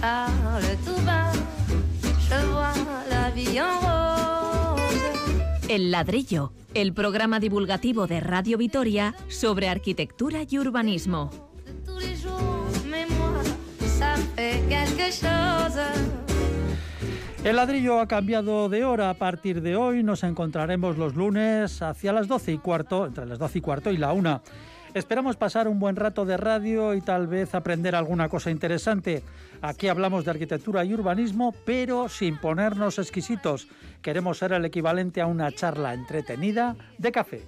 parle tout bas, je vois la vie en rose. El ladrillo, el programa divulgativo de Radio Vitoria sobre arquitectura y urbanismo. El ladrillo ha cambiado de hora. A partir de hoy nos encontraremos los lunes hacia las 12 y cuarto, entre las 12 y cuarto y la una. Esperamos pasar un buen rato de radio y tal vez aprender alguna cosa interesante. Aquí hablamos de arquitectura y urbanismo, pero sin ponernos exquisitos. Queremos ser el equivalente a una charla entretenida de café.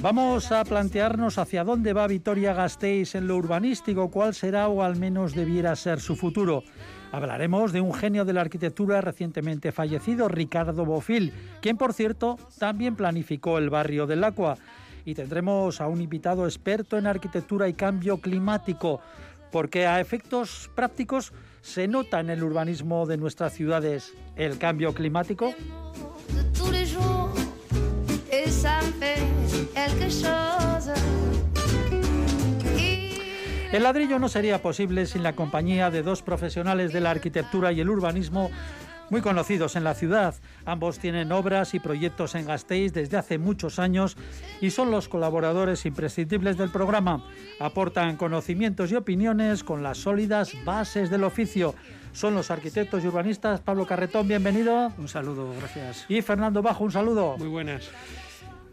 Vamos a plantearnos hacia dónde va Vitoria Gasteiz en lo urbanístico, cuál será o al menos debiera ser su futuro. Hablaremos de un genio de la arquitectura recientemente fallecido, Ricardo Bofil, quien por cierto también planificó el barrio del Acua. Y tendremos a un invitado experto en arquitectura y cambio climático, porque a efectos prácticos se nota en el urbanismo de nuestras ciudades el cambio climático. El ladrillo no sería posible sin la compañía de dos profesionales de la arquitectura y el urbanismo muy conocidos en la ciudad. Ambos tienen obras y proyectos en Gasteiz desde hace muchos años y son los colaboradores imprescindibles del programa. Aportan conocimientos y opiniones con las sólidas bases del oficio. Son los arquitectos y urbanistas Pablo Carretón, bienvenido. Un saludo, gracias. Y Fernando Bajo, un saludo. Muy buenas.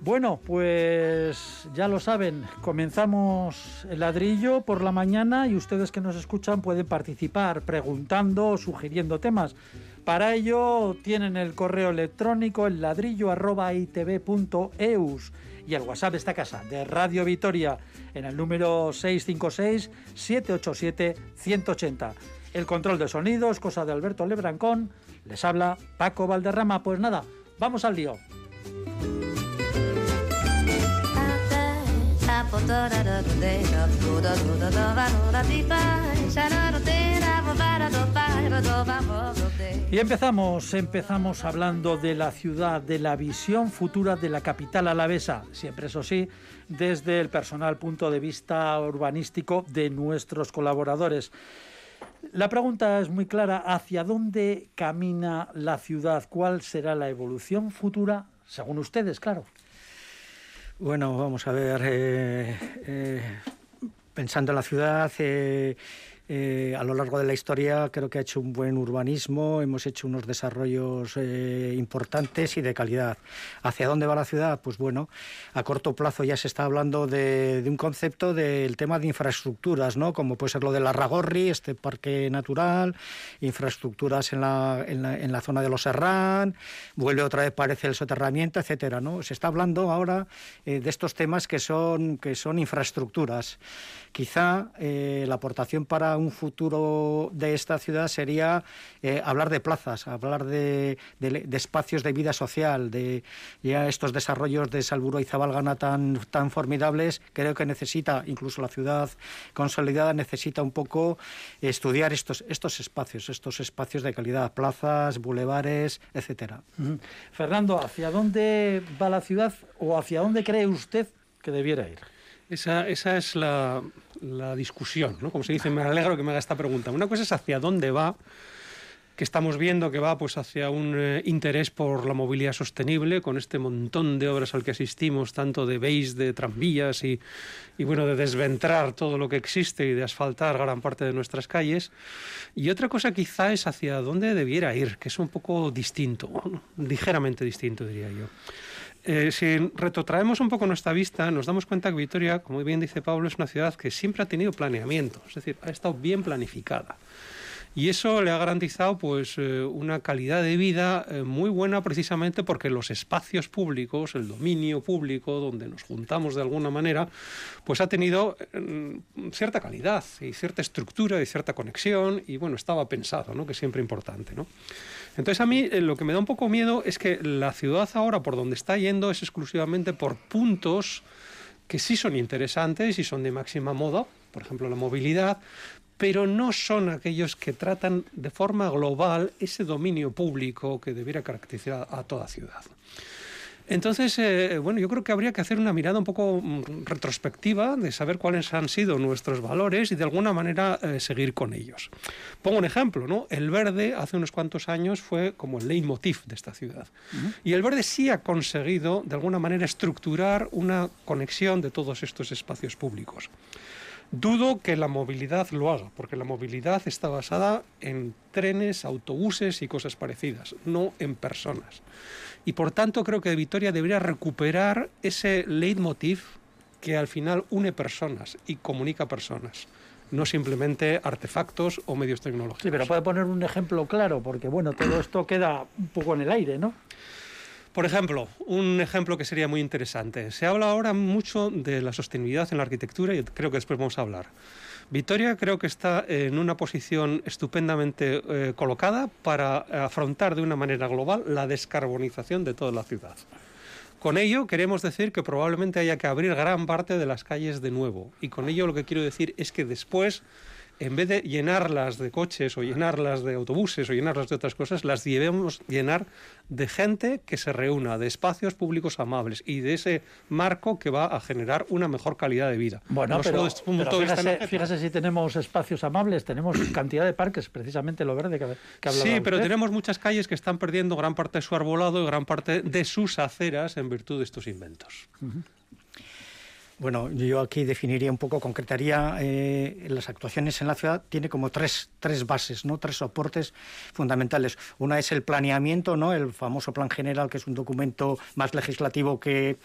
Bueno, pues ya lo saben, comenzamos el ladrillo por la mañana y ustedes que nos escuchan pueden participar preguntando o sugiriendo temas. Para ello tienen el correo electrónico el ladrillo arroba itv.eus y el WhatsApp de esta casa de Radio Vitoria en el número 656-787-180. El control de sonidos, cosa de Alberto Lebrancón, les habla Paco Valderrama. Pues nada, vamos al lío. Y empezamos, empezamos hablando de la ciudad, de la visión futura de la capital alavesa, siempre eso sí, desde el personal punto de vista urbanístico de nuestros colaboradores. La pregunta es muy clara, ¿hacia dónde camina la ciudad? ¿Cuál será la evolución futura, según ustedes, claro? Bueno, vamos a ver, eh, eh, pensando en la ciudad, eh, eh, a lo largo de la historia creo que ha hecho un buen urbanismo, hemos hecho unos desarrollos eh, importantes y de calidad. ¿Hacia dónde va la ciudad? Pues bueno, a corto plazo ya se está hablando de, de un concepto del tema de infraestructuras, ¿no? Como puede ser lo del Arragorri, este parque natural, infraestructuras en la, en la, en la zona de los Serrán, vuelve otra vez parece el soterramiento, etcétera, ¿no? Se está hablando ahora eh, de estos temas que son, que son infraestructuras. Quizá la aportación para un futuro de esta ciudad sería eh, hablar de plazas, hablar de, espacios de vida social, de ya estos desarrollos de Salburo y Zabalgana tan, tan formidables. Creo que necesita, incluso la ciudad consolidada, necesita un poco estudiar estos, estos espacios, estos espacios de calidad, plazas, bulevares, etcétera. Fernando, ¿hacia dónde va la ciudad o hacia dónde cree usted que debiera ir? Esa, esa es la, la discusión, ¿no? Como se dice, me alegro que me haga esta pregunta. Una cosa es hacia dónde va, que estamos viendo que va pues hacia un eh, interés por la movilidad sostenible, con este montón de obras al que asistimos, tanto de beis, de tranvías y, y bueno, de desventrar todo lo que existe y de asfaltar gran parte de nuestras calles. Y otra cosa quizá es hacia dónde debiera ir, que es un poco distinto, ligeramente distinto diría yo. Eh, si retrotraemos un poco nuestra vista, nos damos cuenta que Vitoria, como bien dice Pablo, es una ciudad que siempre ha tenido planeamiento, es decir, ha estado bien planificada. Y eso le ha garantizado pues eh, una calidad de vida eh, muy buena precisamente porque los espacios públicos, el dominio público donde nos juntamos de alguna manera, pues ha tenido eh, cierta calidad y cierta estructura y cierta conexión y bueno, estaba pensado, ¿no? que es siempre importante, ¿no? Entonces a mí eh, lo que me da un poco miedo es que la ciudad ahora por donde está yendo es exclusivamente por puntos que sí son interesantes y son de máxima moda, por ejemplo la movilidad, pero no son aquellos que tratan de forma global ese dominio público que debiera caracterizar a toda ciudad. Entonces, eh, bueno, yo creo que habría que hacer una mirada un poco mm, retrospectiva de saber cuáles han sido nuestros valores y de alguna manera eh, seguir con ellos. Pongo un ejemplo, ¿no? El verde hace unos cuantos años fue como el leitmotiv de esta ciudad. Y el verde sí ha conseguido de alguna manera estructurar una conexión de todos estos espacios públicos. Dudo que la movilidad lo haga, porque la movilidad está basada en trenes, autobuses y cosas parecidas, no en personas. Y por tanto creo que Vitoria debería recuperar ese leitmotiv que al final une personas y comunica personas no simplemente artefactos o medios tecnológicos. Sí, pero puede poner un ejemplo claro, porque bueno, todo esto queda un poco en el aire, ¿no? Por ejemplo, un ejemplo que sería muy interesante. Se habla ahora mucho de la sostenibilidad en la arquitectura y creo que después vamos a hablar. Vitoria creo que está en una posición estupendamente eh, colocada para afrontar de una manera global la descarbonización de toda la ciudad. Con ello queremos decir que probablemente haya que abrir gran parte de las calles de nuevo. Y con ello lo que quiero decir es que después en vez de llenarlas de coches o llenarlas de autobuses o llenarlas de otras cosas, las debemos llenar de gente que se reúna, de espacios públicos amables y de ese marco que va a generar una mejor calidad de vida. Bueno, pero, fíjese, si tenemos espacios amables, tenemos cantidad de parques, precisamente lo verde que, que Sí, pero tenemos muchas calles que están perdiendo gran parte de su arbolado y gran parte de sus aceras en virtud de estos inventos. Bueno, yo aquí definiría un poco, concretaría eh, las actuaciones en la ciudad, tiene como tres, tres bases, ¿no? tres soportes fundamentales. Una es el planeamiento, ¿no? el famoso plan general, que es un documento más legislativo que,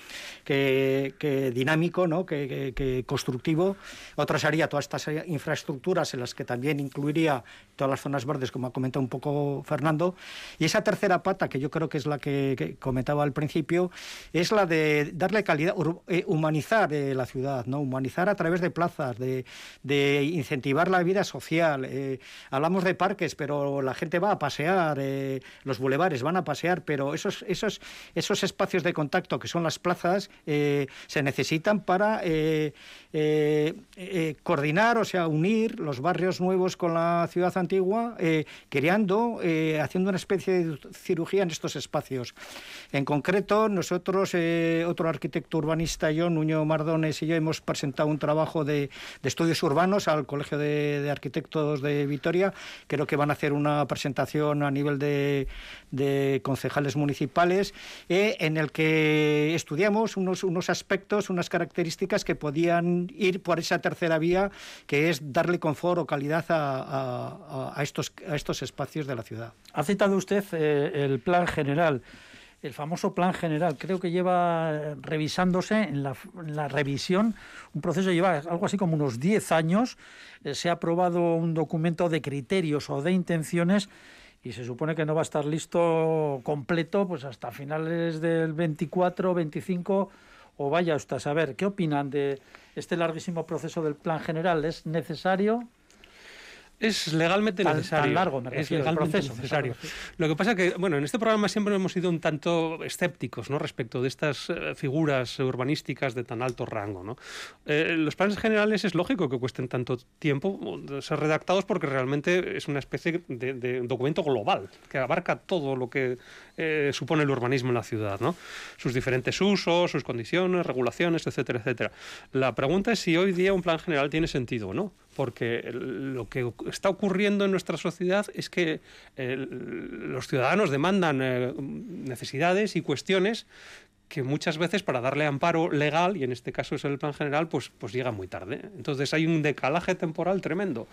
que, dinámico, ¿no? que, constructivo. Otra sería todas estas infraestructuras en las que también incluiría todas las zonas verdes, como ha comentado un poco Fernando. Y esa tercera pata, que yo creo que es la que, comentaba al principio, es la de darle calidad, eh, humanizar. Eh, la ciudad, ¿no? Humanizar a través de plazas, de, incentivar la vida social. Eh, hablamos de parques, pero la gente va a pasear, eh, los bulevares van a pasear, pero esos, esos, esos espacios de contacto que son las plazas eh, se necesitan para coordinar, o sea, unir los barrios nuevos con la ciudad antigua, creando, haciendo una especie de cirugía en estos espacios. En concreto, nosotros, otro arquitecto urbanista, yo, Nuño Mardón, y yo hemos presentado un trabajo de, estudios urbanos al Colegio de, Arquitectos de Vitoria. Creo que van a hacer una presentación a nivel de, concejales municipales eh, en el que estudiamos unos, unos aspectos, unas características que podían ir por esa tercera vía, que es darle confort o calidad a, estos, a estos espacios de la ciudad. Ha citado usted eh, el plan general el famoso plan general. Creo que lleva eh, revisándose en la, revisión, un proceso lleva algo así como unos 10 años. Eh, se ha aprobado un documento de criterios o de intenciones y se supone que no va a estar listo completo pues hasta finales del 24, 25 o vaya usted a saber. ¿Qué opinan de este larguísimo proceso del plan general? ¿Es necesario? Es legalmente necesario. largo, es legalmente necesario. Lo que pasa que, bueno, en este programa siempre hemos sido un tanto escépticos, ¿no? Respecto de estas eh, figuras urbanísticas de tan alto rango, ¿no? Eh, los planes generales es lógico que cuesten tanto tiempo ser redactados porque realmente es una especie de, documento global que abarca todo lo que eh, supone el urbanismo en la ciudad, ¿no? Sus diferentes usos, sus condiciones, regulaciones, etcétera, etcétera. La pregunta es si hoy día un plan general tiene sentido o no porque lo que está ocurriendo en nuestra sociedad es que eh, los ciudadanos demandan eh, necesidades y cuestiones que muchas veces para darle amparo legal, y en este caso es el plan general, pues, pues llega muy tarde. Entonces hay un decalaje temporal tremendo.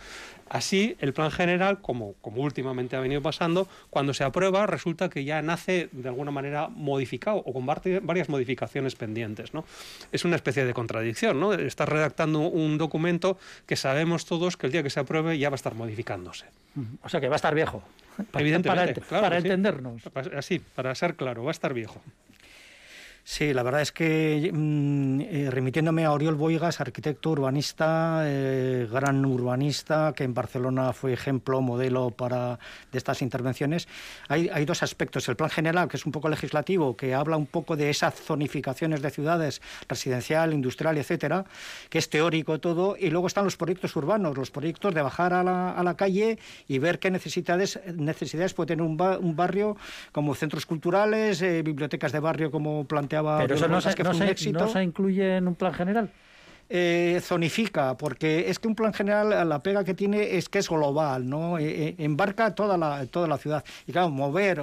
Así, el plan general, como, como últimamente ha venido pasando, cuando se aprueba resulta que ya nace de alguna manera modificado o con varias modificaciones pendientes. ¿no? Es una especie de contradicción. ¿no? Estás redactando un documento que sabemos todos que el día que se apruebe ya va a estar modificándose. O sea que va a estar viejo. Evidentemente, para, para entendernos. Así, para ser claro, va a estar viejo. Sí, la verdad es que mm, eh, remitiéndome a Oriol Boigas, arquitecto urbanista, eh, gran urbanista, que en Barcelona fue ejemplo, modelo para de estas intervenciones, hay, hay, dos aspectos. El plan general, que es un poco legislativo, que habla un poco de esas zonificaciones de ciudades, residencial, industrial, etcétera, que es teórico todo, y luego están los proyectos urbanos, los proyectos de bajar a la, calle y ver qué necesidades, necesidades puede tener un, ba un barrio, como centros culturales, eh, bibliotecas de barrio, como pero eso no se, que no, se, éxito. no se incluye en un plan general. Eh, zonifica, porque es que un plan general, la pega que tiene es que es global, ¿no? Eh, eh, embarca toda la, toda la ciudad. Y claro, mover,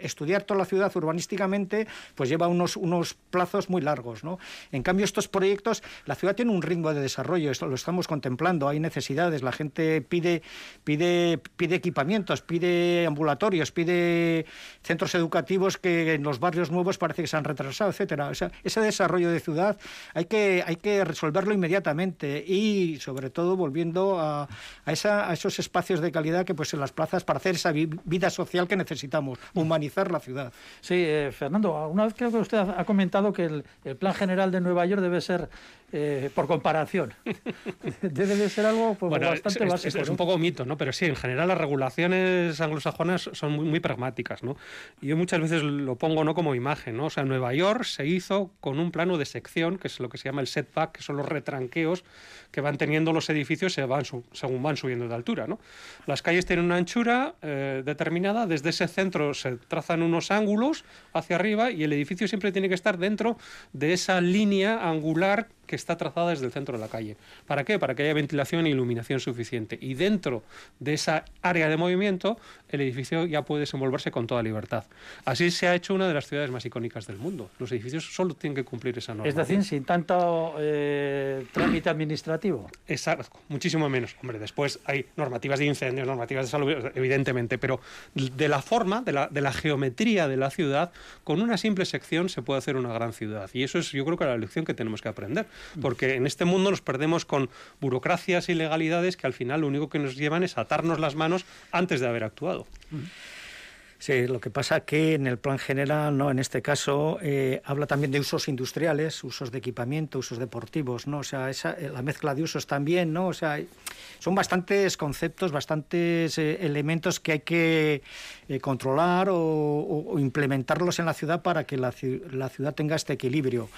estudiar toda la ciudad urbanísticamente, pues lleva unos, unos plazos muy largos, ¿no? En cambio, estos proyectos, la ciudad tiene un ritmo de desarrollo, esto lo estamos contemplando, hay necesidades, la gente pide, pide, pide equipamientos, pide ambulatorios, pide centros educativos que en los barrios nuevos parece que se han retrasado, etcétera. Ese desarrollo de ciudad hay que, hay que resolver inmediatamente y sobre todo volviendo a, esos espacios de calidad que pues en las plazas para hacer esa vida social que necesitamos, humanizar la ciudad. Sí, eh, Fernando, una vez creo que usted ha comentado que el plan general de Nueva York debe ser eh, por comparación. Debe de ser algo pues, bastante es, básico. Es, un poco mito, ¿no? Pero sí, en general las regulaciones anglosajonas son muy, muy pragmáticas, ¿no? Y yo muchas veces lo pongo no como imagen, ¿no? O sea, Nueva York se hizo con un plano de sección, que es lo que se llama el setback, que son los retranqueos que van teniendo los edificios se van según van subiendo de altura, ¿no? Las calles tienen una anchura eh, determinada, desde ese centro se trazan unos ángulos hacia arriba y el edificio siempre tiene que estar dentro de esa línea angular que está trazada desde el centro de la calle. ¿Para qué? Para que haya ventilación e iluminación suficiente. Y dentro de esa área de movimiento, el edificio ya puede desenvolverse con toda libertad. Así se ha hecho una de las ciudades más icónicas del mundo. Los edificios solo tienen que cumplir esa norma. Es decir, sin tanto eh, trámite administrativo. Exacto, muchísimo menos. Hombre, después hay normativas de incendios, normativas de salud, evidentemente, pero de la forma, de la, de la geometría de la ciudad, con una simple sección se puede hacer una gran ciudad. Y eso es, yo creo que la lección que tenemos que aprender porque en este mundo nos perdemos con burocracias y legalidades que al final lo único que nos llevan es atarnos las manos antes de haber actuado. Sí, lo que pasa que en el plan general, no, en este caso, eh, habla también de usos industriales, usos de equipamiento, usos deportivos, ¿no? O sea, esa, eh, la mezcla de usos también, ¿no? O sea, son bastantes conceptos, bastantes eh, elementos que hay que controlar o, implementarlos en la ciudad para que la, la, ciudad tenga este equilibrio.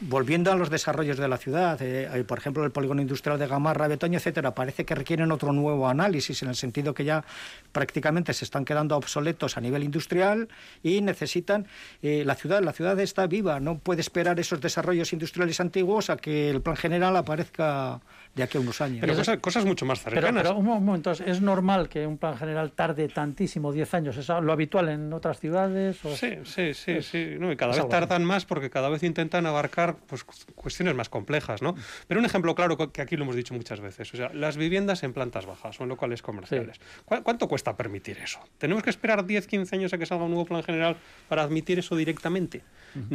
Volviendo a los desarrollos de la ciudad, por ejemplo, el polígono industrial de Gamarra, Betoño, etcétera, parece que requieren otro nuevo análisis en el sentido que ya prácticamente se están quedando obsoletos a nivel industrial y necesitan eh, la ciudad, la ciudad está viva, no puede esperar esos desarrollos industriales antiguos a que el plan general aparezca de aquí a unos años. Pero cosas, cosas mucho más cercanas. Pero, pero, un momento, ¿es normal que un plan general tarde tantísimo, 10 años? ¿Es lo habitual en otras ciudades? O... Sí, sí, sí, es, sí. No, y cada vez tardan más porque cada vez intentan abarcar pues, cuestiones más complejas, ¿no? Pero un ejemplo claro que aquí lo hemos dicho muchas veces, o sea, las viviendas en plantas bajas o en locales comerciales. Sí. ¿Cuánto cuesta permitir eso? ¿Tenemos que esperar 10, 15 años a que salga un nuevo plan general para admitir eso directamente?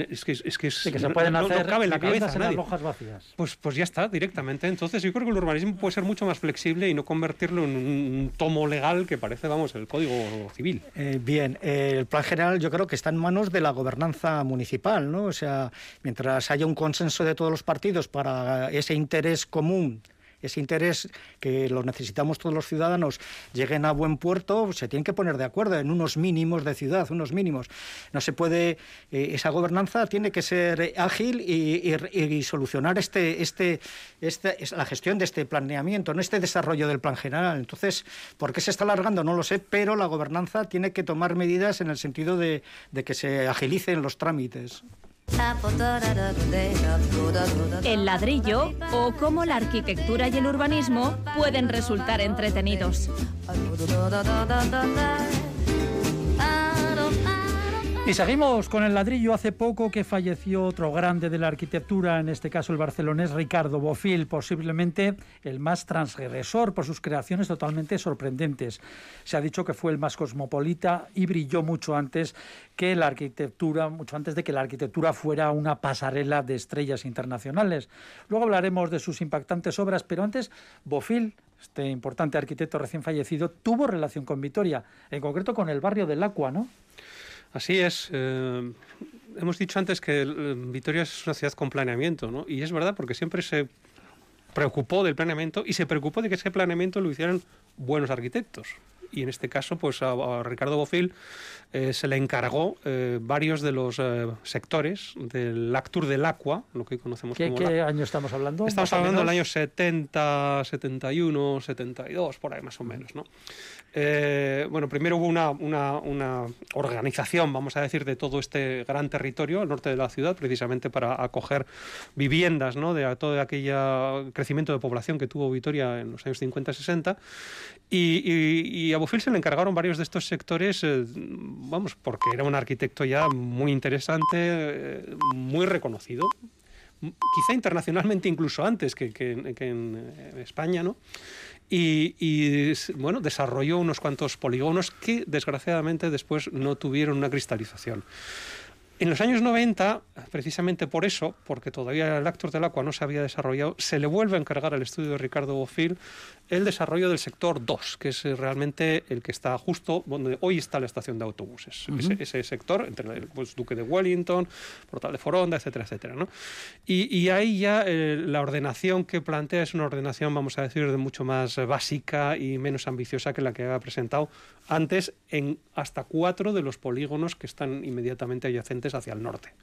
Es que, es que, es, sí, que se pueden no, hacer no cabe en la cabeza en las hojas vacías. Pues, pues ya está, directamente. Entonces yo creo que el urbanismo puede ser mucho más flexible y no convertirlo en un tomo legal que parece, vamos, el Código Civil. Eh, bien, eh, el plan general yo creo que está en manos de la gobernanza municipal, ¿no? O sea, mientras haya un consenso de todos los partidos para ese interés común ese interés que lo necesitamos todos los ciudadanos lleguen a buen puerto, se tienen que poner de acuerdo en unos mínimos de ciudad, unos mínimos. No se puede, eh, esa gobernanza tiene que ser ágil y, solucionar este, este, este, la gestión de este planeamiento, no este desarrollo del plan general. Entonces, ¿por qué se está alargando? No lo sé, pero la gobernanza tiene que tomar medidas en el sentido de que se agilicen los trámites. El ladrillo o cómo la arquitectura y el urbanismo pueden resultar entretenidos. Y seguimos con el ladrillo. Hace poco que falleció otro grande de la arquitectura, en este caso el barcelonés Ricardo Bofill, posiblemente el más transgresor por sus creaciones totalmente sorprendentes. Se ha dicho que fue el más cosmopolita y brilló mucho antes que la arquitectura, mucho antes de que la arquitectura fuera una pasarela de estrellas internacionales. Luego hablaremos de sus impactantes obras, pero antes Bofill este importante arquitecto recién fallecido, tuvo relación con Vitoria, en concreto con el barrio del Acua, ¿no? Así es. Eh, hemos dicho antes que eh, Vitoria es una ciudad con planeamiento, ¿no? Y es verdad porque siempre se preocupó del planeamiento y se preocupó de que ese planeamiento lo hicieran buenos arquitectos. Y en este caso, pues a, a Ricardo Bofil eh, se le encargó eh, varios de los eh, sectores del Actur del Aqua, lo que hoy conocemos ¿Qué, como qué la- año estamos hablando? Estamos hablando del año 70, 71, 72, por ahí más o menos, ¿no? Eh, bueno, primero hubo una, una- una organización, vamos a decir, de todo este gran territorio al norte de la ciudad, precisamente para acoger viviendas, ¿no? De todo aquel crecimiento de población que tuvo Vitoria en los años 50-60. Y, y- y Bofill se le encargaron varios de estos sectores, eh, vamos, porque era un arquitecto ya muy interesante, eh, muy reconocido quizá internacionalmente incluso antes que, que que en eh, España, ¿no? Y, y, bueno, desarrolló unos cuantos polígonos que desgraciadamente después no tuvieron una cristalización. En los años 90, precisamente por eso, porque todavía el Actor del Aqua no se había desarrollado, se le vuelve a encargar al estudio de Ricardo Bofill el desarrollo del sector 2, que es eh, realmente el que está justo donde hoy está la estación de autobuses. ese, ese sector, entre el pues, Duque de Wellington, Portal de Foronda, etcétera, etcétera. ¿no? Y, y ahí ya eh, la ordenación que plantea es una ordenación, vamos a decir, de mucho más básica y menos ambiciosa que la que había presentado antes en hasta cuatro de los polígonos que están inmediatamente adyacentes hacia el norte.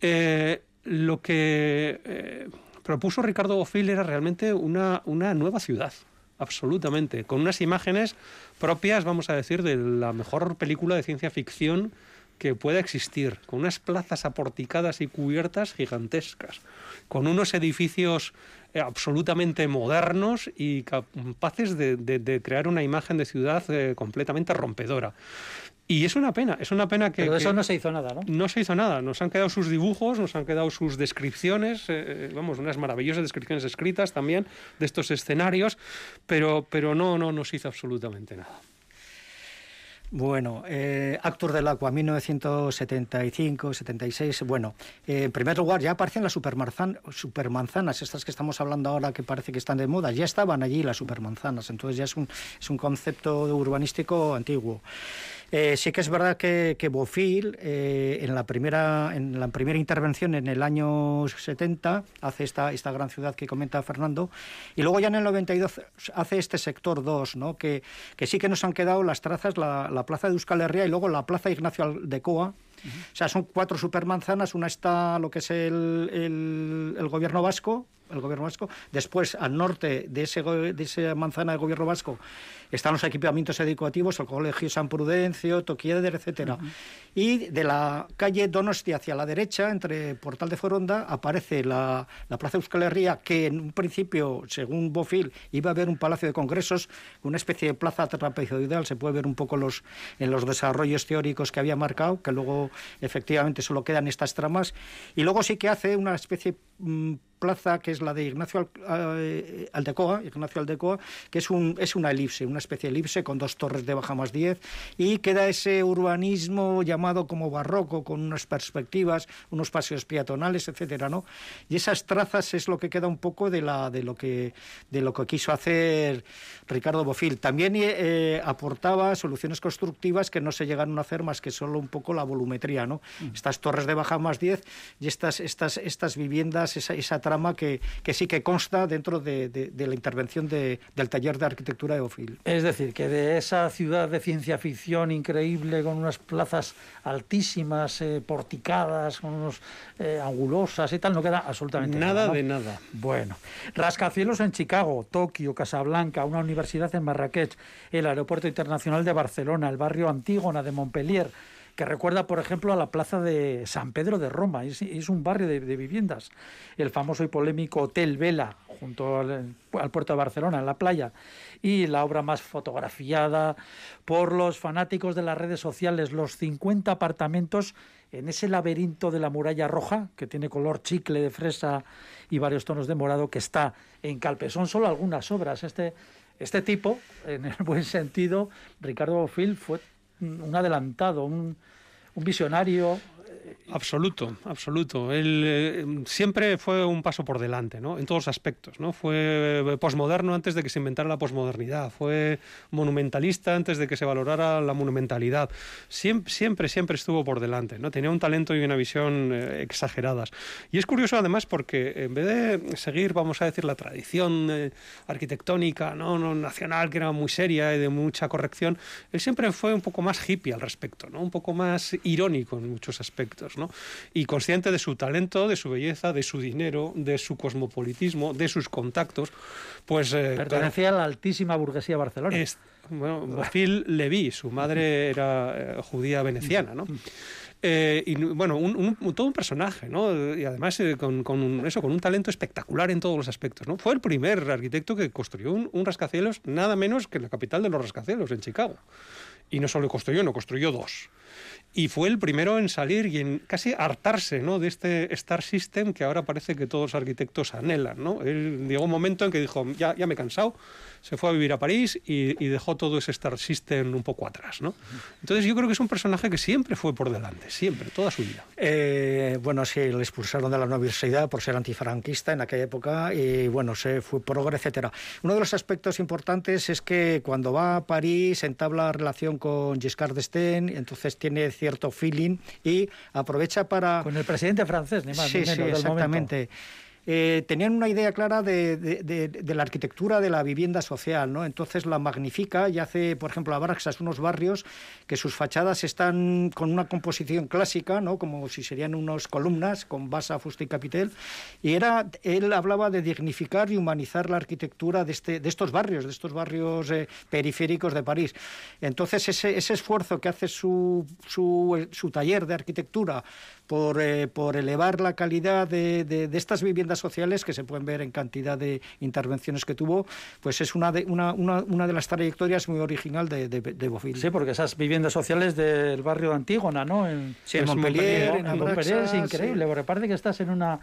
Eh, lo que eh, propuso Ricardo Bofill era realmente una, una nueva ciudad, absolutamente, con unas imágenes propias, vamos a decir, de la mejor película de ciencia ficción que pueda existir, con unas plazas aporticadas y cubiertas gigantescas, con unos edificios eh, absolutamente modernos y capaces de, crear una imagen de ciudad completamente rompedora. Y es una pena, es una pena que... Pero de que- eso no se hizo nada, ¿no? no se hizo nada, nos han quedado sus dibujos, nos han quedado sus descripciones, eh, eh, vamos, unas maravillosas descripciones escritas también de estos escenarios, pero, pero no, no nos hizo absolutamente nada. Bueno, eh, Actor del Agua, 1975, 76. Bueno, eh, en primer lugar, ya aparecen las supermanzan- supermanzanas, estas que estamos hablando ahora que parece que están de moda. Ya estaban allí las supermanzanas, entonces ya es un, es un concepto urbanístico antiguo. Eh, sí que es verdad que, que eh, en, la primera, en la primera intervención en el año 70, hace esta, esta gran ciudad que comenta Fernando, y luego ya en el 92 hace este sector 2, ¿no? que, que sí que nos han quedado las trazas, la, la plaza de Euskal Herria y luego la plaza Ignacio O sea, son cuatro supermanzanas, una está lo que es el, el- el gobierno vasco, el gobierno vasco, después al norte de, ese, de esa manzana del gobierno vasco están los equipamientos educativos, el Colegio San Prudencio, Toquieder, etcétera. Y de la calle Donosti hacia la derecha, entre Portal de Foronda, aparece la, la Plaza Euskal Herria, que en un principio, según Bofil, iba a haber un palacio de congresos, una especie de plaza trapezoidal, se puede ver un poco los, en los desarrollos teóricos que había marcado, que luego efectivamente solo quedan estas tramas. Y luego sí que hace una especie mm, plaza que es la de Ignacio eh, Aldecoa, Ignacio Aldecoa, que es, un, es una elipse, una especie de elipse con dos torres de baja más 10 y queda ese urbanismo llamado como barroco con unas perspectivas, unos paseos peatonales, etcétera, ¿no? Y esas trazas es lo que queda un poco de la de lo que de lo que quiso hacer Ricardo Bofil. También eh, aportaba soluciones constructivas que no se llegaron a hacer más que solo un poco la volumetría, ¿no? Estas torres de baja más 10 y estas estas estas viviendas, esa, esa trama que, que sí que consta dentro de, de- de la intervención de- del taller de arquitectura de Bofil. Es decir, que de esa ciudad de ciencia ficción increíble, con unas plazas altísimas, eh, porticadas, con unos eh, angulosas y tal, no queda absolutamente nada. Nada ¿no? de nada. Bueno, rascacielos en Chicago, Tokio, Casablanca, una universidad en Marrakech, el aeropuerto internacional de Barcelona, el barrio Antígona de Montpellier, que recuerda, por ejemplo, a la plaza de San Pedro de Roma. Es, un barrio de, viviendas. El famoso y polémico Hotel Vela, junto al, puerto de Barcelona, en la playa. Y la obra más fotografiada por los fanáticos de las redes sociales, los 50 apartamentos en ese laberinto de la muralla roja, que tiene color chicle de fresa y varios tonos de morado, que está en Calpe. Son solo algunas obras. Este, este tipo, en el buen sentido, Ricardo Bofill, fue un adelantado, un, visionario Absoluto, absoluto. Él eh, siempre fue un paso por delante, ¿no? En todos los aspectos, ¿no? Fue posmoderno antes de que se inventara la posmodernidad, fue monumentalista antes de que se valorara la monumentalidad. Siempre, siempre, siempre estuvo por delante, ¿no? Tenía un talento y una visión eh, exageradas. Y es curioso además porque en vez de seguir, vamos a decir, la tradición eh, arquitectónica, ¿no? ¿no? nacional que era muy seria y de mucha corrección, él siempre fue un poco más hippie al respecto, ¿no? Un poco más irónico en muchos aspectos, ¿no? Y consciente de su talento, de su belleza, de su dinero, de su cosmopolitismo, de sus contactos, pues... Eh, Pertenecía a la altísima burguesía barcelona. Es, bueno, Phil Levi, su madre era eh, judía veneciana, ¿no? Eh, y bueno, un, todo un personaje, ¿no? Y además con, con, eso, con un talento espectacular en todos los aspectos, ¿no? Fue el primer arquitecto que construyó un, un, rascacielos nada menos que en la capital de los rascacielos, en Chicago. Y no solo construyó, no construyó dos y fue el primero en salir y en casi hartarse ¿no? de este Star System que ahora parece que todos los arquitectos anhelan. ¿no? Él llegó un momento en que dijo, ya, ya me he cansado, se fue a vivir a París y, dejó todo ese Star System un poco atrás. ¿no? Entonces yo creo que es un personaje que siempre fue por delante, siempre, toda su vida. Eh, bueno, sí, le expulsaron de la universidad por ser antifranquista en aquella época y bueno, se fue progre, etcétera. Uno de los aspectos importantes es que cuando va a París entabla relación con Giscard d'Estaing, entonces tiene cierto feeling y aprovecha para... Con el presidente francés, ni más sí, ni menos, sí, exactamente. Eh, tenían una idea clara de, la arquitectura de la vivienda social, ¿no? Entonces la magnifica y hace, por ejemplo, a Baraxas unos barrios que sus fachadas están con una composición clásica, ¿no? Como si serían unas columnas con basa, fusta y capitel. Y era, él hablaba de dignificar y humanizar la arquitectura de, este, de estos barrios, de estos barrios eh, periféricos de París. Entonces ese, ese esfuerzo que hace su, su, su taller de arquitectura por, eh, por elevar la calidad de, de, estas viviendas sociales, que se pueden ver en cantidad de intervenciones que tuvo, pues es una de, una, una, una de las trayectorias muy original de, de, de Bofil. Sí, porque esas viviendas sociales del barrio de Antígona, ¿no? En, sí, en Montpellier, en, Montpellier, es increíble, porque parece que estás en una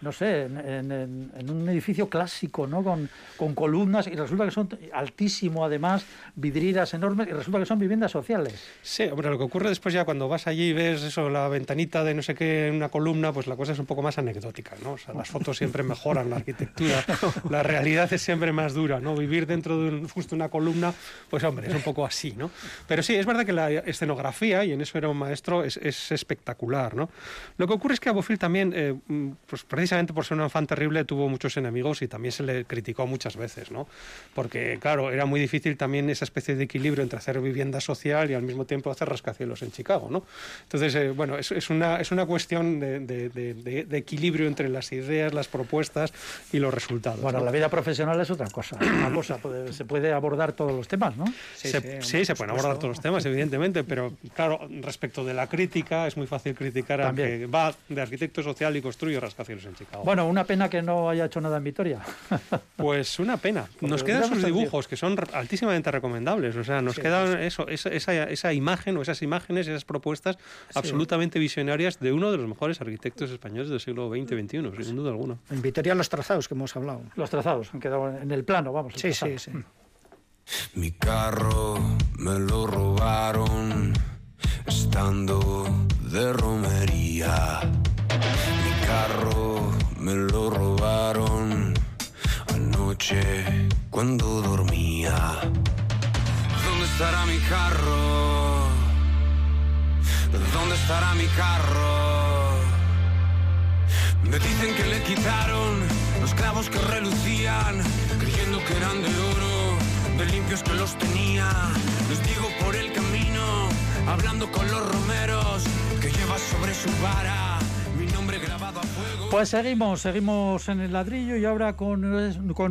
no sé, en, un edificio clásico, ¿no? Con, con, columnas y resulta que son altísimo, además, vidrieras enormes y resulta que son viviendas sociales. Sí, hombre, lo que ocurre después ya cuando vas allí y ves eso, la ventanita de no sé qué en una columna, pues la cosa es un poco más anecdótica, ¿no? O sea, las fotos siempre mejoran la arquitectura, la realidad es siempre más dura, ¿no? Vivir dentro de un, justo una columna, pues hombre, es un poco así, ¿no? Pero sí, es verdad que la escenografía, y en eso era un maestro, es, es espectacular, ¿no? Lo que ocurre es que a Bofill también, eh, pues precisamente precisamente por ser un afán terrible tuvo muchos enemigos y también se le criticó muchas veces, ¿no? Porque, claro, era muy difícil también esa especie de equilibrio entre hacer vivienda social y al mismo tiempo hacer rascacielos en Chicago, ¿no? Entonces, eh, bueno, es, es, una, es una cuestión de, de, de, equilibrio entre las ideas, las propuestas y los resultados. Bueno, la vida profesional es otra cosa. Una cosa, se puede abordar todos los temas, ¿no? Sí, se, sí, se pueden abordar todos los temas, evidentemente, pero claro, respecto de la crítica, es muy fácil criticar a que va de arquitecto social y construye rascacielos en Chicago. Bueno, una pena que no haya hecho nada en Vitoria. Pues una pena. Nos quedan sus dibujos, que son altísimamente recomendables. O sea, nos quedan eso, esa, esa, imagen o esas imágenes, esas propuestas absolutamente visionarias de uno de los mejores arquitectos españoles del siglo XX-XXI, sin duda alguna. En Vitoria los trazados que hemos hablado. Los trazados han quedado en el plano, vamos. Sí, sí, sí. Mi carro me lo robaron estando de romería. Mi carro me lo robaron anoche cuando dormía. ¿Dónde estará mi carro? ¿Dónde estará mi carro? Me dicen que le quitaron los clavos que relucían, creyendo que eran de oro, de limpios que los tenía. Les digo por el camino, hablando con los romeros, que lleva sobre su vara pues seguimos, seguimos en el ladrillo y ahora con,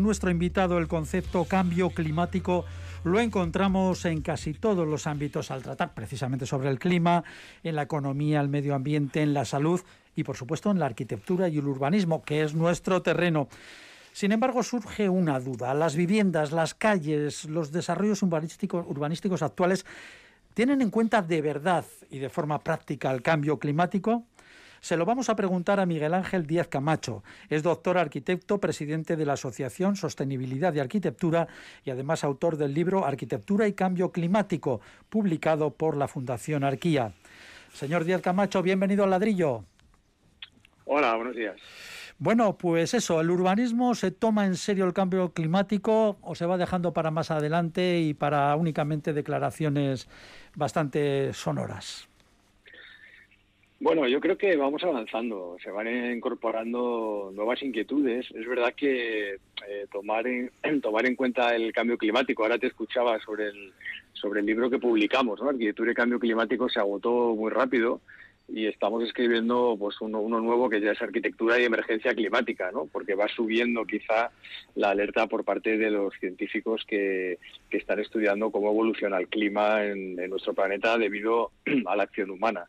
nuestro invitado el concepto cambio climático lo encontramos en casi todos los ámbitos al tratar precisamente sobre el clima, en la economía, el medio ambiente, en la salud y por supuesto en la arquitectura y el urbanismo, que es nuestro terreno. Sin embargo, surge una duda. Las viviendas, las calles, los desarrollos urbanísticos actuales tienen en cuenta de verdad y de forma práctica el cambio climático? Se lo vamos a preguntar a Miguel Ángel Díaz Camacho. Es doctor arquitecto, presidente de la Asociación Sostenibilidad de Arquitectura y además autor del libro Arquitectura y Cambio Climático, publicado por la Fundación Arquía. Señor Díaz Camacho, bienvenido al ladrillo. Hola, buenos días. Bueno, pues eso, ¿el urbanismo se toma en serio el cambio climático o se va dejando para más adelante y para únicamente declaraciones bastante sonoras? Bueno, yo creo que vamos avanzando, se van incorporando nuevas inquietudes. Es verdad que eh, tomar, en, tomar en cuenta el cambio climático, ahora te escuchaba sobre el, sobre el libro que publicamos, ¿no? Arquitectura y Cambio Climático se agotó muy rápido y estamos escribiendo pues uno, uno, nuevo que ya es arquitectura y emergencia climática, ¿no? porque va subiendo quizá la alerta por parte de los científicos que, que están estudiando cómo evoluciona el clima en, en nuestro planeta debido a la acción humana.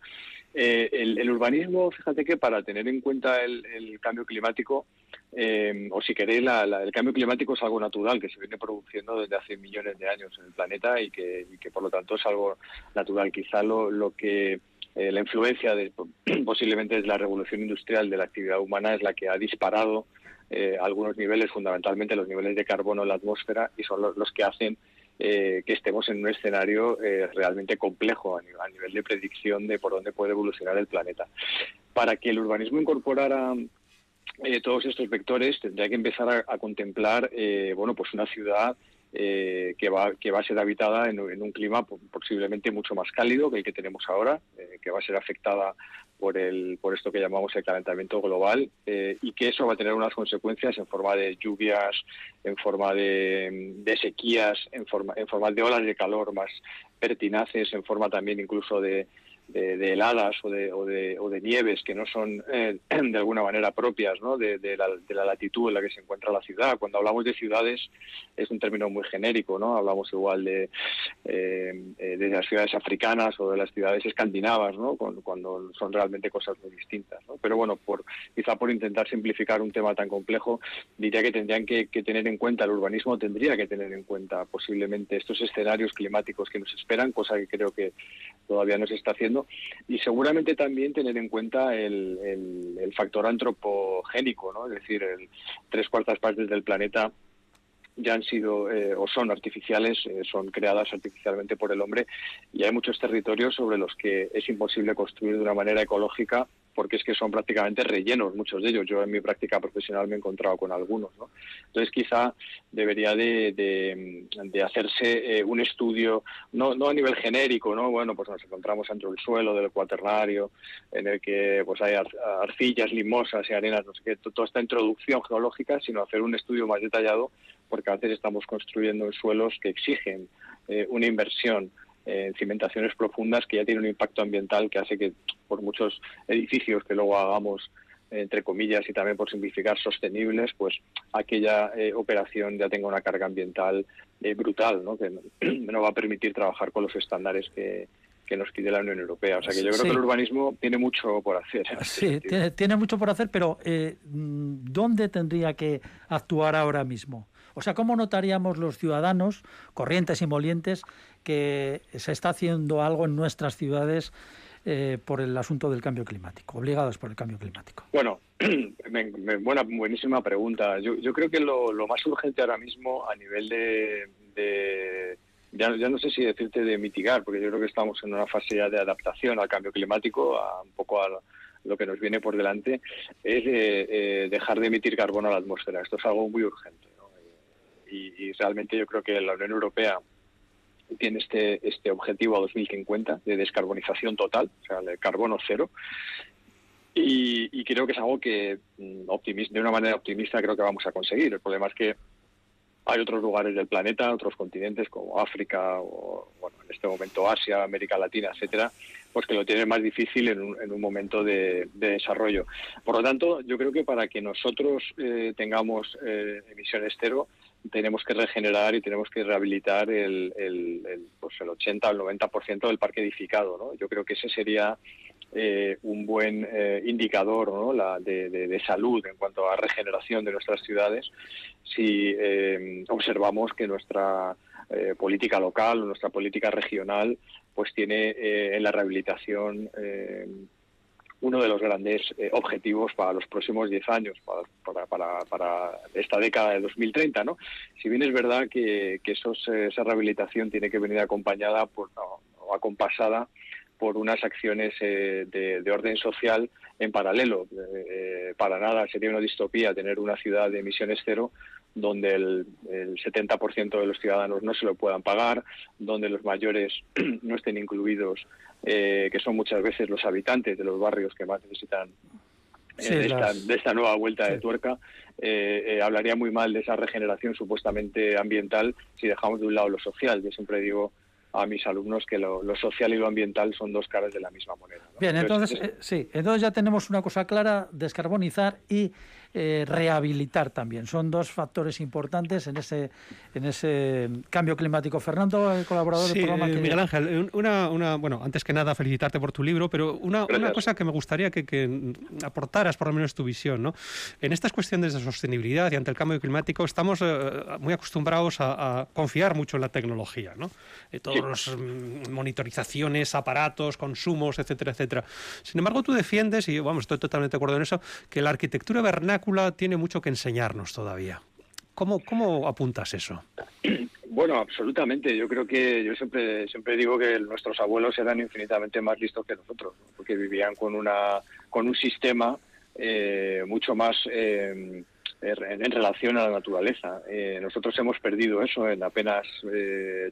Eh, el, urbanismo, fíjate que para tener en cuenta el, el cambio climático, eh, o si queréis, la, la, el cambio climático es algo natural que se viene produciendo desde hace millones de años en el planeta y que, y que por lo tanto es algo natural. Quizá lo, lo que eh, la influencia de, posiblemente de la revolución industrial de la actividad humana es la que ha disparado eh, algunos niveles, fundamentalmente los niveles de carbono en la atmósfera, y son los, los que hacen eh, que estemos en un escenario eh, realmente complejo a nivel, a nivel, de predicción de por dónde puede evolucionar el planeta. Para que el urbanismo incorporara eh, todos estos vectores, tendría que empezar a, contemplar bueno, pues una ciudad eh, que, va, que va a ser habitada en, en, un clima posiblemente mucho más cálido que el que tenemos ahora, eh, que va a ser afectada por, el, por esto que llamamos el calentamiento global eh, y que eso va a tener unas consecuencias en forma de lluvias, en forma de, de sequías, en forma, en forma de olas de calor más pertinaces, en forma también incluso de, de, heladas o de, o, de, o de, nieves que no son eh, de alguna manera propias ¿no? de, la, de, la, latitud en la que se encuentra la ciudad. Cuando hablamos de ciudades es un término muy genérico, ¿no? hablamos igual de, eh, de las ciudades africanas o de las ciudades escandinavas, ¿no? cuando, son realmente cosas muy distintas. Pero bueno, por, quizá por intentar simplificar un tema tan complejo, diría que tendrían que tener en cuenta, el urbanismo tendría que tener en cuenta posiblemente estos escenarios climáticos que nos esperan, cosa que creo que todavía no se está haciendo y seguramente también tener en cuenta el, el, el factor antropogénico, ¿no? es decir, el, tres cuartas partes del planeta ya han sido eh, o son artificiales, eh, son creadas artificialmente por el hombre y hay muchos territorios sobre los que es imposible construir de una manera ecológica porque es que son prácticamente rellenos muchos de ellos. Yo en mi práctica profesional me he encontrado con algunos. ¿no? Entonces quizá debería de, de, de hacerse eh, un estudio, no, no a nivel genérico, ¿no? bueno, pues nos encontramos dentro del suelo, del cuaternario, en el que pues hay ar arcillas limosas y arenas, no sé qué, toda esta introducción geológica, sino hacer un estudio más detallado porque a veces estamos construyendo en suelos que exigen eh, una inversión en cimentaciones profundas que ya tiene un impacto ambiental que hace que por muchos edificios que luego hagamos entre comillas y también por simplificar sostenibles, pues aquella eh, operación ya tenga una carga ambiental eh, brutal, ¿no? que no va a permitir trabajar con los estándares que, que nos pide la Unión Europea. O sea que yo creo sí. que el urbanismo tiene mucho por hacer. Sí, tiene, tiene, mucho por hacer, pero eh, ¿dónde tendría que actuar ahora mismo? O sea, ¿cómo notaríamos los ciudadanos, corrientes y molientes, que se está haciendo algo en nuestras ciudades eh, por el asunto del cambio climático, obligados por el cambio climático? Bueno, me, buena, buenísima pregunta. Yo, yo creo que lo, más urgente ahora mismo a nivel de, de ya, ya, no sé si decirte de mitigar, porque yo creo que estamos en una fase ya de adaptación al cambio climático, a, un poco a lo que nos viene por delante, es eh, eh, dejar de emitir carbono a la atmósfera. Esto es algo muy urgente. Y, realmente yo creo que la Unión Europea tiene este, este objetivo a 2050 de descarbonización total, o sea, de carbono cero. Y, creo que es algo que mm, de una manera optimista creo que vamos a conseguir. El problema es que hay otros lugares del planeta, otros continentes como África o, bueno, en este momento Asia, América Latina, etcétera, pues que lo tienen más difícil en un, en un momento de, de, desarrollo. Por lo tanto, yo creo que para que nosotros eh, tengamos eh, emisiones cero, tenemos que regenerar y tenemos que rehabilitar el, el, el, pues el 80 al 90% del parque edificado. ¿no? Yo creo que ese sería eh, un buen eh, indicador ¿no? La de, de, salud en cuanto a regeneración de nuestras ciudades si eh, observamos que nuestra eh, política local o nuestra política regional pues tiene eh, en la rehabilitación uno de los grandes objetivos para los próximos 10 años, para, esta década de 2030. ¿no? Si bien es verdad que, que esos, esa rehabilitación tiene que venir acompañada por, o acompasada por unas acciones eh, de, orden social en paralelo. para nada sería una distopía tener una ciudad de emisiones cero donde el, el 70% de los ciudadanos no se lo puedan pagar, donde los mayores no estén incluidos, que son muchas veces los habitantes de los barrios que más necesitan de, esta, nueva vuelta de tuerca, eh, eh, hablaría muy mal de esa regeneración supuestamente ambiental si dejamos de un lado lo social. Yo siempre digo a mis alumnos que lo, social y lo ambiental son dos caras de la misma moneda. Bien, entonces, eh, sí, entonces ya tenemos una cosa clara, descarbonizar y eh, rehabilitar también. Son dos factores importantes en ese, en ese cambio climático. Fernando, el colaborador del programa. Eh, Miguel Ángel, una, una, bueno, antes que nada felicitarte por tu libro, pero una, una cosa que me gustaría que, aportaras por lo menos tu visión. ¿no? En estas cuestiones de sostenibilidad y ante el cambio climático estamos eh, muy acostumbrados a, confiar mucho en la tecnología. ¿no? todos los mm, monitorizaciones, aparatos, consumos, etcétera, etcétera. Sin embargo, tú defiendes, y vamos, estoy totalmente de acuerdo en eso, que la arquitectura vernácula tiene mucho que enseñarnos todavía. ¿Cómo, ¿Cómo apuntas eso? Bueno, absolutamente. Yo creo que yo siempre siempre digo que nuestros abuelos eran infinitamente más listos que nosotros, porque vivían con una con un sistema eh, mucho más eh, en, relación a la naturaleza. Eh, nosotros hemos perdido eso en apenas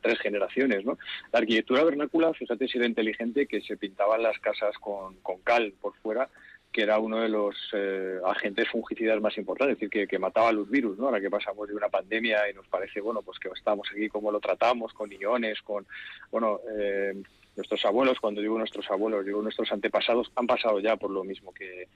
tres generaciones. ¿no? La arquitectura vernácula, fíjate si era inteligente, que se pintaban las casas con cal por fuera que era uno de los eh, agentes fungicidas más importantes, es decir, que, mataba los virus, ¿no? Ahora que pasamos de una pandemia y nos parece, bueno, pues que estamos aquí, cómo lo tratamos, con iones, con, bueno, eh, nuestros abuelos, cuando digo nuestros abuelos, digo nuestros antepasados, han pasado ya por lo mismo que,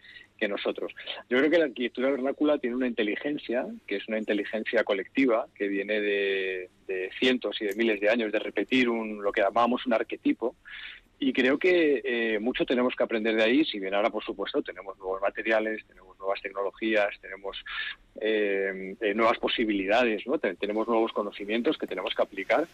nosotros. Yo creo que la arquitectura vernácula tiene una inteligencia, que es una inteligencia colectiva, que viene de, de cientos y de miles de años de repetir un, lo que llamábamos un arquetipo, y creo que eh, mucho tenemos que aprender de ahí, si bien ahora, por supuesto, tenemos nuevos materiales, tenemos nuevas tecnologías, tenemos eh, eh, nuevas posibilidades, ¿no? tenemos nuevos conocimientos que tenemos que aplicar,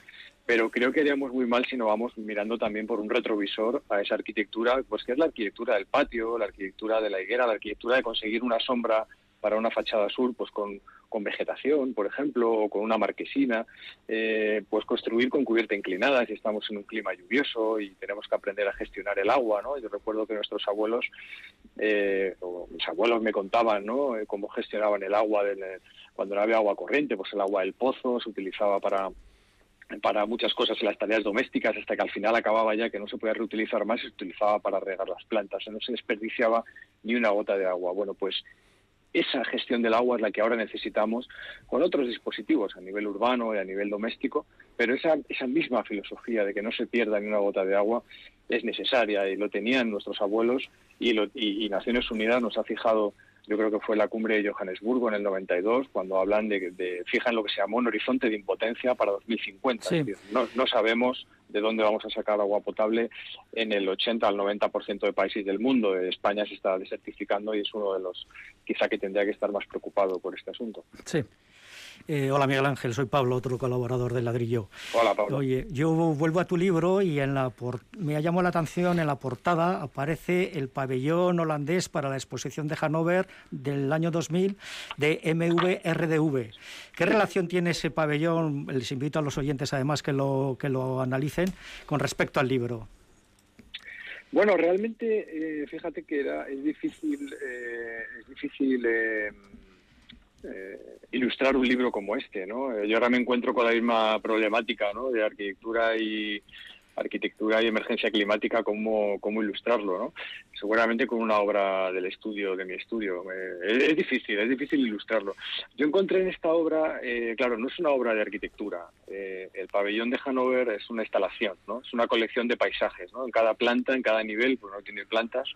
pero creo que haríamos muy mal si no vamos mirando también por un retrovisor a esa arquitectura, pues que es la arquitectura del patio, la arquitectura de la higuera, la arquitectura de conseguir una sombra para una fachada sur, pues con, con vegetación, por ejemplo, o con una marquesina, eh, pues construir con cubierta inclinada si estamos en un clima lluvioso y tenemos que aprender a gestionar el agua, ¿no? Yo recuerdo que nuestros abuelos, eh, o mis abuelos me contaban, ¿no? Eh, cómo gestionaban el agua cuando no había agua corriente, pues el agua del pozo se utilizaba para para muchas cosas en las tareas domésticas hasta que al final acababa ya que no se podía reutilizar más y se utilizaba para regar las plantas, no se desperdiciaba ni una gota de agua. Bueno, pues esa gestión del agua es la que ahora necesitamos con otros dispositivos a nivel urbano y a nivel doméstico, pero esa, esa misma filosofía de que no se pierda ni una gota de agua es necesaria y lo tenían nuestros abuelos y, y Naciones Unidas nos ha fijado yo creo que fue la cumbre de Johannesburgo en el 92, cuando hablan de, de fijan lo que se llamó un horizonte de impotencia para 2050. no, no sabemos de dónde vamos a sacar agua potable en el 80 al 90% de países del mundo. España se está desertificando y es uno de los quizá que tendría que estar más preocupado por este asunto. Sí. Eh, hola Miguel Ángel, soy Pablo, otro colaborador del ladrillo. Hola Pablo. Oye, yo vuelvo a tu libro y en la me ha llamado la atención, en la portada aparece el pabellón holandés para la exposición de Hannover del año 2000 de MVRDV. ¿Qué relación tiene ese pabellón? Les invito a los oyentes además que lo, que lo analicen con respecto al libro. Bueno, realmente, eh, fíjate que era, es difícil, eh, es difícil eh, ilustrar un libro como este, ¿no? Eh, yo ahora me encuentro con la misma problemática, ¿no? De arquitectura y arquitectura y emergencia climática, cómo, cómo ilustrarlo, ¿no? Seguramente con una obra del estudio, de mi estudio. Eh, es, difícil, es difícil ilustrarlo. Yo encontré en esta obra, claro, no es una obra de arquitectura. el pabellón de Hanover es una instalación, ¿no? Es una colección de paisajes, ¿no? En cada planta, en cada nivel, pues no tiene plantas,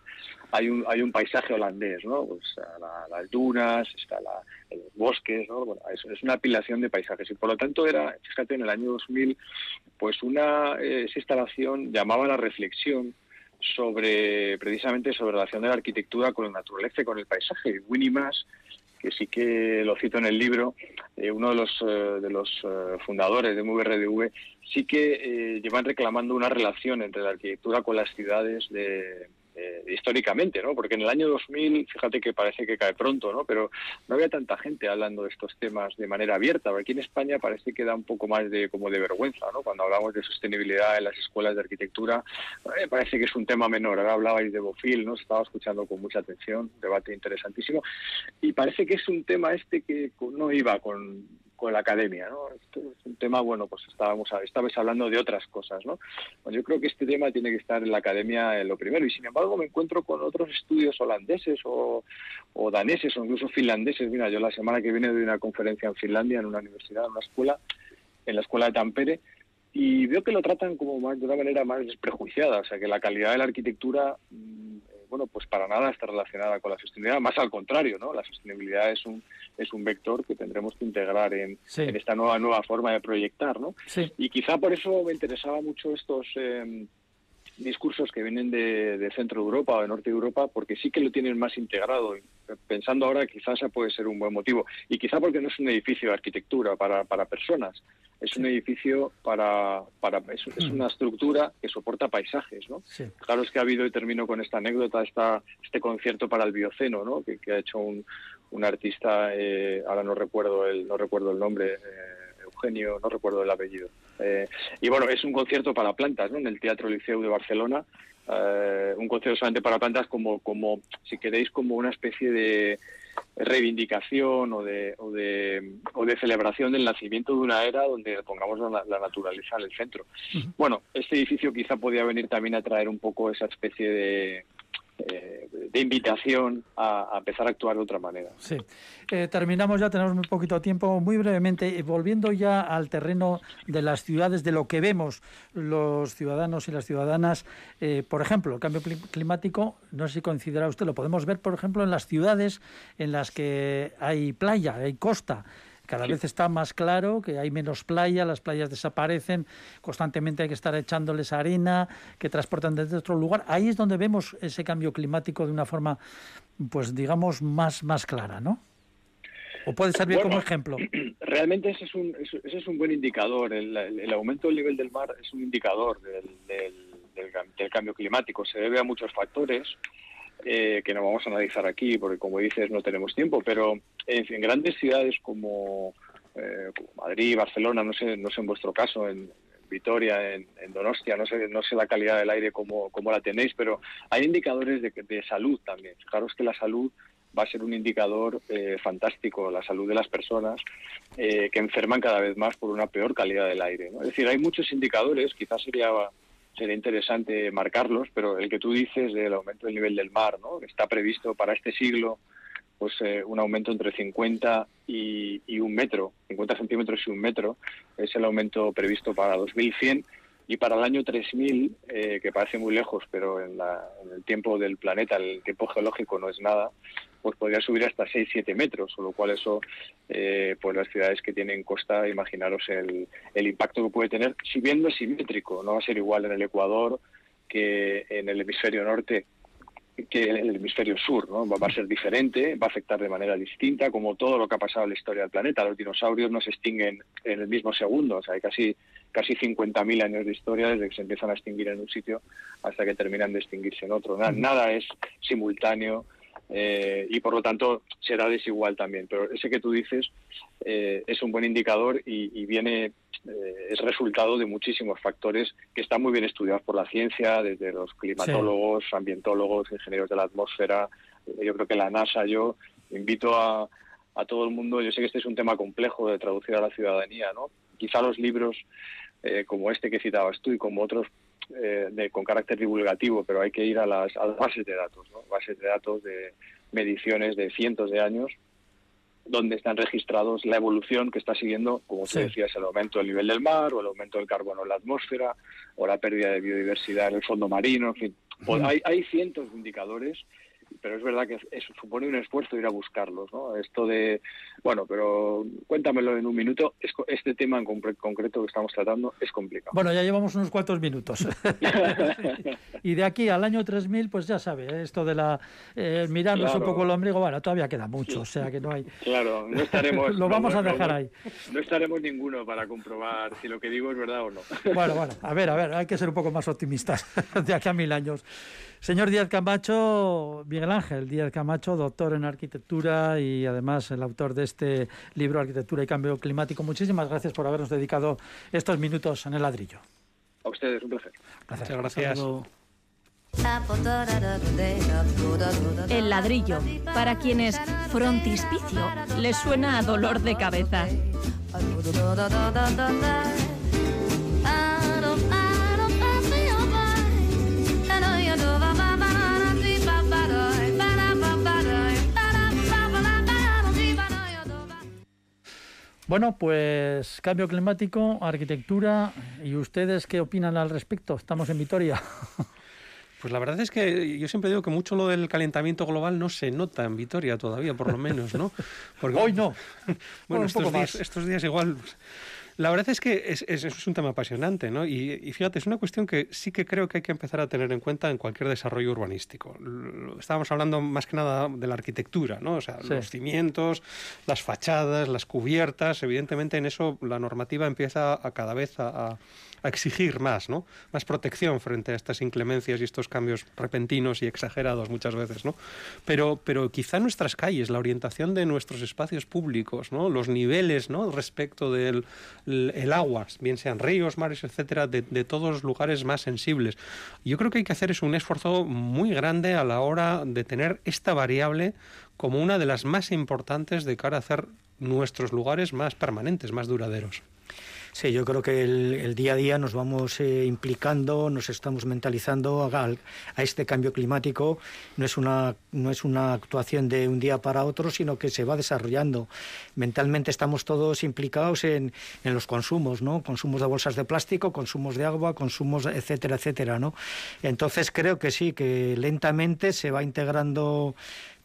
hay un, hay un paisaje holandés, ¿no? Pues las dunas, está la, los bosques, ¿no? Es, una apilación de paisajes y por lo tanto era, fíjate, en el año 2000, pues una eh, esa instalación llamaba la reflexión sobre precisamente sobre la relación de la arquitectura con la naturaleza y con el paisaje. Winnie Maas, que sí que lo cito en el libro, eh, uno de los, eh, de los fundadores de MVRDV, sí que llevan reclamando una relación entre la arquitectura con las ciudades de, eh, históricamente, ¿no? Porque en el año 2000, fíjate que parece que cae pronto, ¿no? Pero no había tanta gente hablando de estos temas de manera abierta. Aquí en España parece que da un poco más de como de vergüenza, ¿no? Cuando hablamos de sostenibilidad en las escuelas de arquitectura, eh, parece que es un tema menor. Ahora hablabais de Bofil, ¿no? Estaba escuchando con mucha atención, debate interesantísimo. Y parece que es un tema este que no iba con con la academia, ¿no? Esto es un tema, bueno, pues estábamos estabais hablando de otras cosas, ¿no? Bueno, yo creo que este tema tiene que estar en la academia en lo primero y sin embargo me encuentro con otros estudios holandeses o, daneses o incluso finlandeses. Mira, yo la semana que viene doy una conferencia en Finlandia en una universidad, en una escuela, en la escuela de Tampere y veo que lo tratan como más de una manera más desprejuiciada, o sea que la calidad de la arquitectura bueno, pues para nada está relacionada con la sostenibilidad, más al contrario, ¿no? La sostenibilidad es un es un vector que tendremos que integrar en, esta nueva nueva forma de proyectar, ¿no? Y quizá por eso me interesaba mucho estos em, discursos que vienen de, Centro Europa o de Norte de Europa, porque sí que lo tienen más integrado. Pensando ahora, quizás ese puede ser un buen motivo. Y quizá porque no es un edificio de arquitectura para, para personas, es un edificio para, para es, mm. una estructura que soporta paisajes, ¿no? Claro es que ha habido, y termino con esta anécdota, esta, este concierto para el Bioceno, ¿no? Que, ha hecho un, un artista, eh, ahora no recuerdo el, no recuerdo el nombre, eh, Eugenio, no recuerdo el apellido. Eh, y bueno, es un concierto para plantas, ¿no? En el Teatro Liceu de Barcelona, un concierto solamente para plantas como, como, si queréis, como una especie de reivindicación o de, o de, o de celebración del nacimiento de una era donde pongamos la, naturaleza en el centro. Bueno, este edificio quizá podía venir también a traer un poco esa especie de, eh, de invitación a, empezar a actuar de otra manera. Sí. Eh, terminamos ya, tenemos muy poquito tiempo. Muy brevemente, eh, volviendo ya al terreno de las ciudades, de lo que vemos los ciudadanos y las ciudadanas, por ejemplo, el cambio climático, no sé si coincidirá usted, lo podemos ver, por ejemplo, en las ciudades en las que hay playa, hay costa. Cada vez está más claro que hay menos playa, las playas desaparecen, constantemente hay que estar echándoles arena, que transportan desde otro lugar. Ahí es donde vemos ese cambio climático de una forma, pues digamos, más, más clara, ¿no? ¿O puede servir como ejemplo? Realmente ese es un, ese es un buen indicador. El, aumento del nivel del mar es un indicador del, del, cambio climático. Se debe a muchos factores eh, que no vamos a analizar aquí, porque como dices no tenemos tiempo, pero en, grandes ciudades como, eh, Madrid, Barcelona, no sé, no sé en vuestro caso, en, Vitoria, en, Donostia, no sé, no sé la calidad del aire como, como la tenéis, pero hay indicadores de, de salud también. Fijaros que la salud va a ser un indicador eh, fantástico, la salud de las personas que enferman cada vez más por una peor calidad del aire. Es decir, hay muchos indicadores, quizás sería sería interesante marcarlos, pero el que tú dices del aumento del nivel del mar, ¿no? Está previsto para este siglo pues eh, un aumento entre 50 y, un metro, 50 centímetros y un metro, es el aumento previsto para 2100 y para el año 3000, eh, que parece muy lejos, pero en, en, el tiempo del planeta, el tiempo geológico no es nada, pues podría subir hasta 6-7 metros, con lo cual eso, eh, pues las ciudades que tienen costa, imaginaros el, el impacto que puede tener, si bien no es simétrico, no va a ser igual en el Ecuador que en el hemisferio norte que en el hemisferio sur, ¿no? Va a ser diferente, va a afectar de manera distinta, como todo lo que ha pasado en la historia del planeta. Los dinosaurios no se extinguen en el mismo segundo, o sea, hay casi, casi 50.000 años de historia desde que se empiezan a extinguir en un sitio hasta que terminan de extinguirse en otro. Nada, es simultáneo eh, y por lo tanto será desigual también. Pero ese que tú dices eh, es un buen indicador y, viene, eh, es resultado de muchísimos factores que están muy bien estudiados por la ciencia, desde los climatólogos, ambientólogos, ingenieros de la atmósfera. Yo creo que la NASA, yo invito a, a todo el mundo, yo sé que este es un tema complejo de traducir a la ciudadanía, ¿no? Quizá los libros como este que citabas tú y como otros eh, de, con carácter divulgativo, pero hay que ir a las, bases de datos, bases de datos de mediciones de cientos de años, donde están registrados la evolución que está siguiendo, como tú decías, el aumento del nivel del mar, o el aumento del carbono en la atmósfera, o la pérdida de biodiversidad en el fondo marino, en fin. Hay, hay cientos de indicadores pero es verdad que supone un esfuerzo ir a buscarlos, ¿no? Esto de, bueno, pero cuéntamelo en un minuto, este tema en concreto que estamos tratando es complicado. Bueno, ya llevamos unos cuantos minutos. y de aquí al año 3000, pues ya sabe, ¿eh? esto de la eh, mirarnos un poco el ombligo, bueno, todavía queda mucho, o sea que no hay... Claro, no estaremos... lo vamos a dejar ahí. No estaremos ninguno para comprobar si lo que digo es verdad o no. bueno, bueno, a ver, a ver, hay que ser un poco más optimistas de aquí a mil años. Señor Díaz Camacho, Miguel Ángel Díaz Camacho, doctor en arquitectura y además el autor de este libro Arquitectura y Cambio Climático. Muchísimas gracias por habernos dedicado estos minutos en el ladrillo. A ustedes, un placer. Muchas gracias. El ladrillo, para quienes frontispicio les suena a dolor de cabeza. Bueno, pues cambio climático, arquitectura, ¿y ustedes qué opinan al respecto? Estamos en Vitoria. Pues la verdad es que yo siempre digo que mucho lo del calentamiento global no se nota en Vitoria todavía, por lo menos, ¿no? Porque, Hoy no. bueno, estos días, estos días igual la verdad es que es, es, un tema apasionante, ¿no? Y, fíjate, es una cuestión que sí que creo que hay que empezar a tener en cuenta en cualquier desarrollo urbanístico. Estábamos hablando más que nada de la arquitectura, ¿no? O sea, los cimientos, las fachadas, las cubiertas, evidentemente en eso la normativa empieza a cada vez a a exigir más, ¿no? Más protección frente a estas inclemencias y estos cambios repentinos y exagerados muchas veces, ¿no? Pero, pero quizá nuestras calles, la orientación de nuestros espacios públicos, ¿no? Los niveles, ¿no? Respecto del el agua, bien sean ríos, mares, etcétera, de, todos los lugares más sensibles. Yo creo que hay que hacer es un esfuerzo muy grande a la hora de tener esta variable como una de las más importantes de cara a hacer nuestros lugares más permanentes, más duraderos. Sí, yo creo que el, día a día nos vamos eh, implicando, nos estamos mentalizando a, a, este cambio climático. No es, una, no es una actuación de un día para otro, sino que se va desarrollando. Mentalmente estamos todos implicados en, en los consumos, ¿no? Consumos de bolsas de plástico, consumos de agua, consumos, etcétera, etcétera, ¿no? Entonces creo que sí, que lentamente se va integrando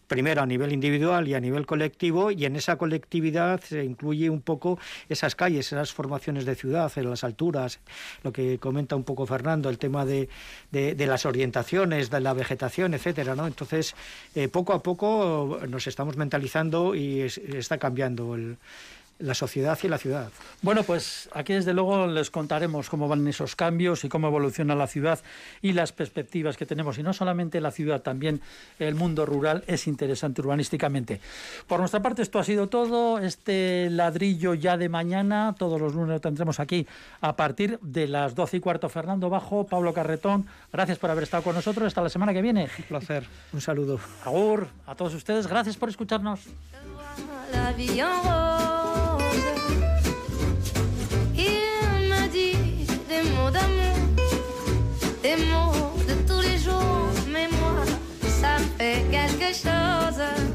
primero a nivel individual y a nivel colectivo, y en esa colectividad se incluye un poco esas calles, esas formaciones de ciudad, en las alturas, lo que comenta un poco Fernando, el tema de, de, las orientaciones, de la vegetación, etcétera, ¿no? Entonces, eh, poco a poco nos estamos mentalizando y está cambiando el, la sociedad y la ciudad. Bueno, pues aquí desde luego les contaremos cómo van esos cambios y cómo evoluciona la ciudad y las perspectivas que tenemos. Y no solamente la ciudad, también el mundo rural es interesante urbanísticamente. Por nuestra parte, esto ha sido todo. Este ladrillo ya de mañana, todos los lunes lo tendremos aquí a partir de las doce y cuarto. Fernando Bajo, Pablo Carretón, gracias por haber estado con nosotros. Hasta la semana que viene. Un placer. Un saludo. Agur, a todos ustedes, gracias por escucharnos. d'amour, des mots de tous les jours, mais moi, ça fait quelque chose.